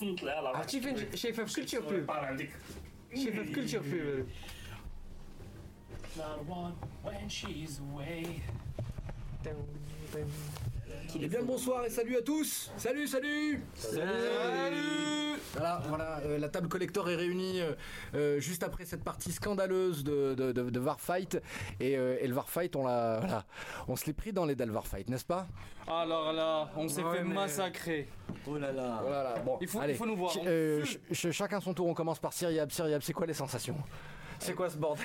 Mutlayalar. Hafifin şey hafif yapıyor. of culture. hafif yapıyor böyle. Not one when she's away. Dun, dun. Eh bien bonsoir et salut à tous Salut, salut Salut Voilà, voilà euh, la table collector est réunie euh, euh, juste après cette partie scandaleuse de, de, de, de Warfight. Et, euh, et le Warfight, on l'a, voilà, on se l'est pris dans les dalles Warfight, n'est-ce pas? Alors là, on s'est Ouais, fait mais- massacrer. Oh là là. Voilà, bon, Il faut- allez. il faut nous voir. Ch- euh, ch- ch- chacun son tour, on commence par Syriab. Syriab, c'est quoi les sensations? C'est quoi ce bordel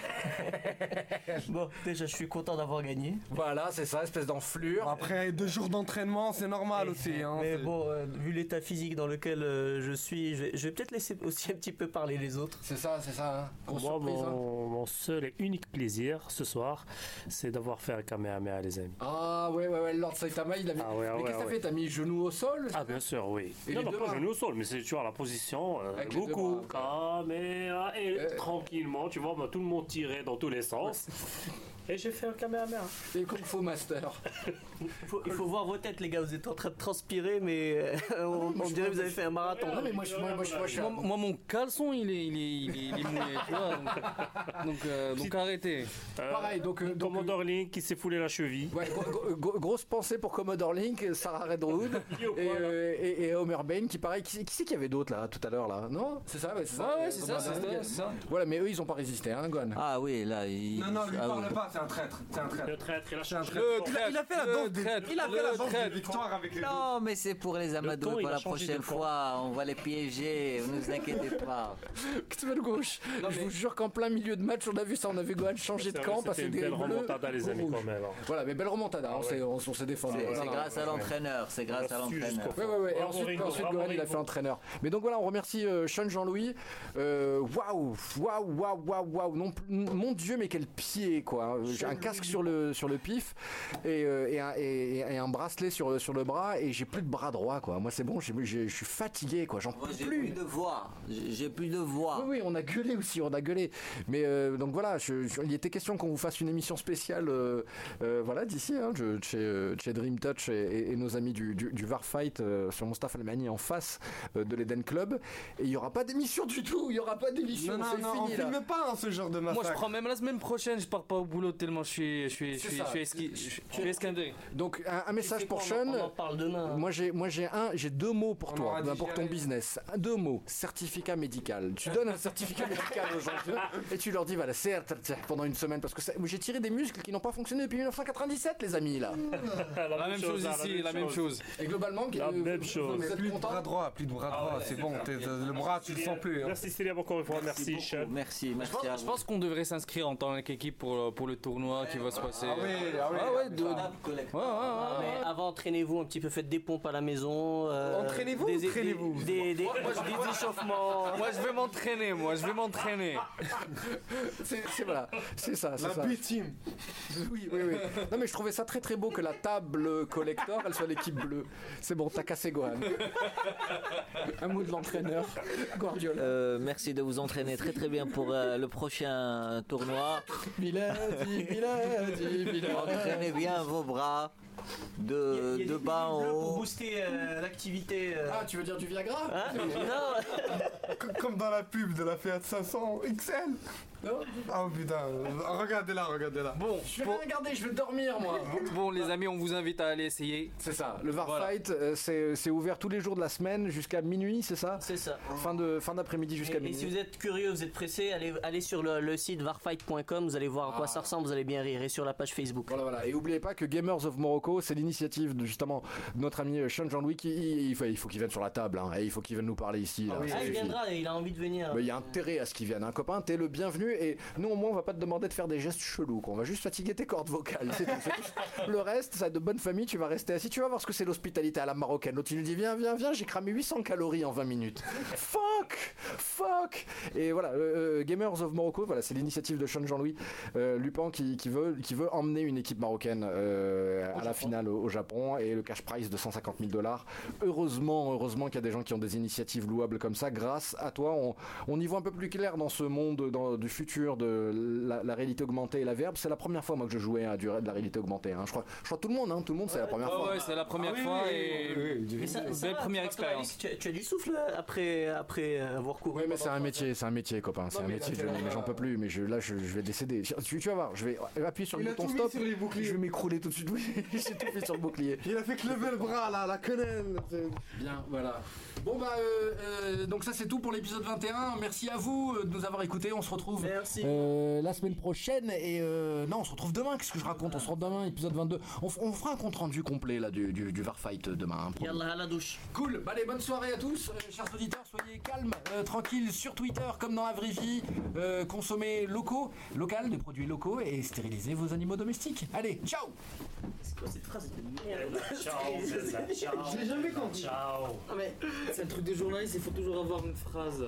Bon, déjà, je suis content d'avoir gagné. Voilà, c'est ça, espèce d'enflure. Après deux jours d'entraînement, c'est normal aussi. Hein, Mais bon, euh, vu l'état physique dans lequel euh, je suis, je vais, je vais peut-être laisser aussi un petit peu parler les autres. C'est ça, c'est ça. Hein. Grosse Moi, surprise, hein. mon, seul et unique plaisir ce soir, c'est d'avoir fait un Kamehameha, les amis. Ah ouais, ouais, ouais, Lord Saitama, il a mis. Ah ouais, mais ouais, qu'est-ce que t'as ouais. fait? T'as mis genou au sol? Ah, bien sûr, oui. Et non, non, pas genou au sol, mais c'est tu vois la position, euh, beaucoup. bras, Kamehameha, et Euh. tranquillement, tu vois, bah, tout le monde tirait dans tous les sens. Et j'ai fait un Kamehameha. Et Kung Fu Master. Il faut, il faut voir vos têtes, les gars. Vous êtes en train de transpirer, mais euh, on, moi, on je dirait que vous avez fait un marathon. Non, mais moi, je, moi, moi, je, moi, mon caleçon, il est, il est, il est, il est mouillé, tu vois. Donc, donc, euh, donc arrêtez. Euh, Pareil, donc. euh, donc Commodore Link qui s'est foulé la cheville. Ouais, gro- gro- gro- grosse pensée pour Commodore Link, Sarah Redwood et, euh, et, et Homer Bain qui pareil. Qui, qui c'est qu'il y avait d'autres là tout à l'heure là Non? C'est ça, ouais, c'est ça. Ouais, ouais, c'est ça, c'est ça, c'est ça. Voilà, mais eux ils ont pas résisté, hein, Gon. Ah oui, là, il. Non, non, lui ah, parle pas, c'est un traître. C'est un traître. Le traître, il a changé. Le de traître, il a fait la le danse des- traître, il a fait la danse victoires avec les Non, mais c'est pour les il pour la prochaine fois. On va les piéger, ne vous inquiétez pas. Qu'est-ce que tu gauche Je vous jure qu'en plein milieu de match, on a vu ça, on a vu Gohan changer de camp, passer des une belle remontada, les amis, quand même. hein. Voilà, mais belle remontada, Ah on s'est- défendu. C'est grâce à l'entraîneur, c'est grâce à l'entraîneur. Ouais, ouais, ouais. Et ensuite, ensuite Gohan, il a fait entraîneur. Mais donc voilà, on remercie euh, Sean Jean-Louis. Euh, Waouh, waouh, waouh, waouh, waouh. Mon Dieu, mais quel pied, quoi. J'ai un casque sur le, sur le pif et, euh, et, un, et- et un bracelet sur, sur le bras et j'ai plus de bras droit, quoi. Moi, c'est bon, je suis fatigué, quoi. J'en peux j'ai plus. plus de voix. J'ai plus de voix. Oui, oui, on a gueulé aussi, on a gueulé. Mais euh, donc voilà, je- je- il était question qu'on vous fasse une émission spéciale, euh, euh, voilà, d'ici, hein, je- chez, chez Dream Touch et, et- et nos amis du, du, du Varfight euh, sur Mustafa Almani en face euh, de l'Eden Club. Et il n'y aura pas d'émission du tout, il n'y aura pas d'émission, Non, non, c'est non, on là. filme pas hein, ce genre de massacre. Moi, je prends même la semaine prochaine, je pars pas au boulot d'autre tellement je suis, je suis, je C'est suis, ça. je suis, esqui- je suis- je suis esquindé. Donc un, un message pour quoi, Sean. on en- parle demain. Moi j'ai moi j'ai un j'ai deux mots pour On toi ben, pour ton business deux mots certificat médical tu donnes un certificat médical aux gens et tu leur dis voilà c'est pendant une semaine parce que ça- j'ai tiré des muscles qui n'ont pas fonctionné depuis 1997 les amis là La même chose hein, ici, la même chose. et globalement La euh, même chose. vous êtes Plus de bras droit, plus de bras droit, c'est bon. Le bras, tu le sens plus. hein. Merci Célia encore une fois, merci. Sean. Merci, Je merci je pense qu'on devrait s'inscrire en tant qu'équipe pour, pour le tournoi qui va se passer. Ah oui, ah oui. Ah ouais, de- Ah, mais avant, entraînez-vous un petit peu, faites des pompes à la maison. euh, Entraînez-vous des- ou des- traînez-vous des, des, des échauffements. Moi je vais m'entraîner, moi je vais m'entraîner. c'est c'est- voilà c'est ça c'est La ça B-team. oui oui oui non mais je trouvais ça très très beau que la table collector elle soit l'équipe bleue c'est bon t'as cassé Gohan un mot de l'entraîneur Guardiola Euh, merci de vous entraîner très très bien pour euh, le prochain tournoi. Miladi. Entraînez bien vos bras de, Il y a de bas en pour booster euh, l'activité. euh. Ah, tu veux dire du Viagra? Hein? Non, Comme dans la pub de la Fiat 500 XL. Non Oh putain, euh, regardez-la, regardez-la. Bon, Je vais bon, rien regarder, je vais dormir moi. bon, les amis, on vous invite à aller essayer. C'est ça, le Var Voilà. Fight, euh, c'est c'est ouvert tous les jours de la semaine jusqu'à minuit, c'est ça? C'est ça. Fin de fin d'après-midi jusqu'à Et, et minuit. si vous êtes curieux, vous êtes pressé, allez, allez sur le, le site varfight.com, vous allez voir à quoi ça ressemble, vous allez bien rire. Et sur la page Facebook. Voilà, voilà. Et n'oubliez pas que Gamers of Morocco, c'est l'initiative de justement notre ami euh, Sean Jean-Louis qui il, il faut, il qu'il vienne sur la table. hein. Et il faut qu'il vienne nous parler ici. là. Ah, il viendra, il a envie de venir. Mais il y a intérêt à ce qu'il vienne. Un copain, t'es le bienvenu. Et nous, au moins, on va pas te demander de faire des gestes chelous. quoi. On va juste fatiguer tes cordes vocales. c'est tout, c'est tout. Le reste, ça de bonne famille, tu vas rester assis. Tu vas voir ce que c'est l'hospitalité à la marocaine. L'autre, tu lui dis Viens, viens, viens, j'ai cramé 800 calories en 20 minutes. Fuck Fuck Et voilà, euh, euh, Gamers of Morocco, voilà, c'est l'initiative de Sean Jean-Louis euh, Lupin qui, qui veut, qui veut emmener une équipe marocaine euh, à la finale au, au Japon et le cash prize de 150 000 dollars. Heureusement, heureusement qu'il y a des gens qui ont des initiatives louables comme ça. Grâce à toi, on, on y voit un peu plus clair dans ce monde dans- du futur de la, la réalité augmentée et la verbe. C'est la première fois moi que je jouais à du, de la réalité augmentée. hein. Je crois, je crois tout le monde, hein, tout le monde, c'est la première Ouais, fois. ouais, c'est la première Ah oui, fois oui, et. oui, oui, du- Mais ça- Belle ça va, première expérience. Tu, as- tu as du souffle euh, après, après euh, avoir couru. Oui, mais c'est un métier, c'est un métier, copain. C'est un mais métier. là, je- là, mais j'en peux plus. Mais je, là, je, je vais décéder. Tu, tu vas voir. Je vais appuyer sur le bouton stop. sur les boucliers. Je vais m'écrouler tout de suite. Oui, j'ai tout fait sur le bouclier. Il a fait que lever le bras là, la quenelle. Bien, voilà. Bon bah, euh, euh, donc ça c'est tout pour l'épisode 21. Merci à vous euh, de nous avoir écoutés. On se retrouve Merci. euh, la semaine prochaine et euh, non, on se retrouve demain. Qu'est-ce que je raconte? On se retrouve demain, épisode 22. On, fera un compte rendu complet là du, du, du Varfight demain. hein. Yallah à la douche. Cool, bah allez, bonne soirée à tous, euh, chers auditeurs, soyez calmes, euh, tranquilles sur Twitter comme dans la vraie vie, Euh, consommez locaux, local, des produits locaux et stérilisez vos animaux domestiques. Allez, ciao Cette phrase de merde Ciao, ciao. Je l'ai jamais compris. Ciao. Mais, C'est le truc des journalistes, il faut toujours avoir une phrase.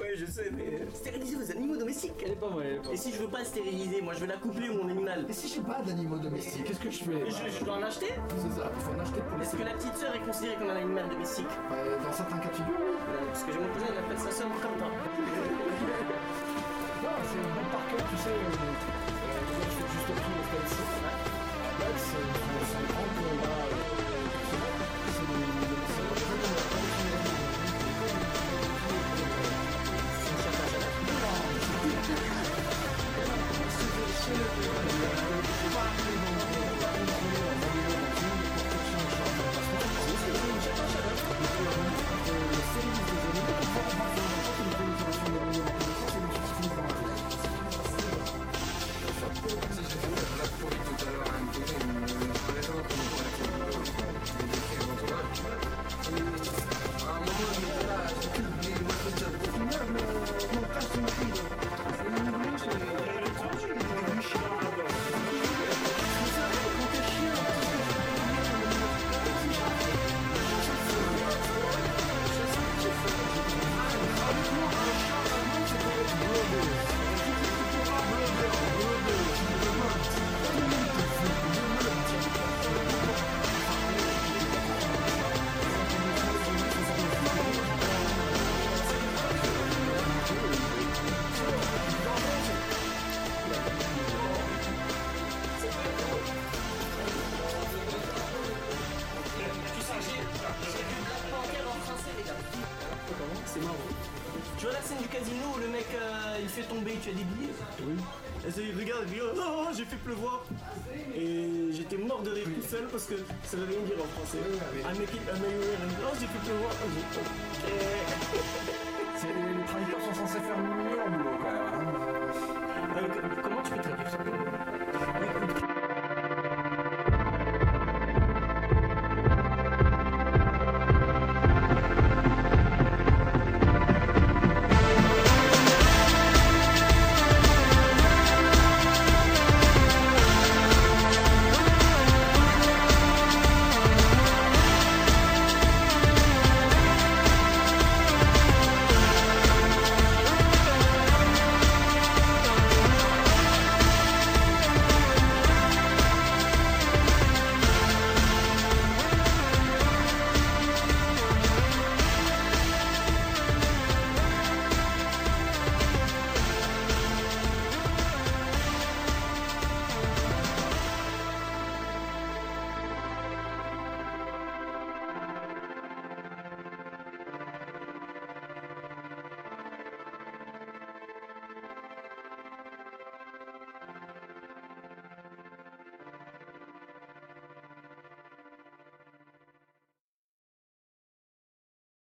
ouais, je sais, mais. Stériliser vos animaux domestiques. Elle est pas mal, elle est pas Et si je veux pas le stériliser, moi je vais l'accoupler mon animal. Et si j'ai pas d'animaux domestiques, qu'est-ce que je fais? Je, je dois en acheter C'est ça, il faut en acheter pour Est-ce que la petite sœur est considérée comme un animal domestique? Euh, Dans certains cas de figure, oui. Euh, Parce que j'ai mon cousin, il appelle sa sœur comme toi. Non, c'est une bonne parquet, tu sais. Euh, euh, je fais juste le prix au Tu vois la scène du casino où le mec euh, il fait tomber, et tu as des billets Oui. Et ça, il regarde, il dit oh, oh, j'ai fait pleuvoir. Et j'étais mort de rire tout seul parce que ça veut rien dire en français. Un mec oh j'ai fait pleuvoir. Oh, oh. C'est le traducteur sont censés faire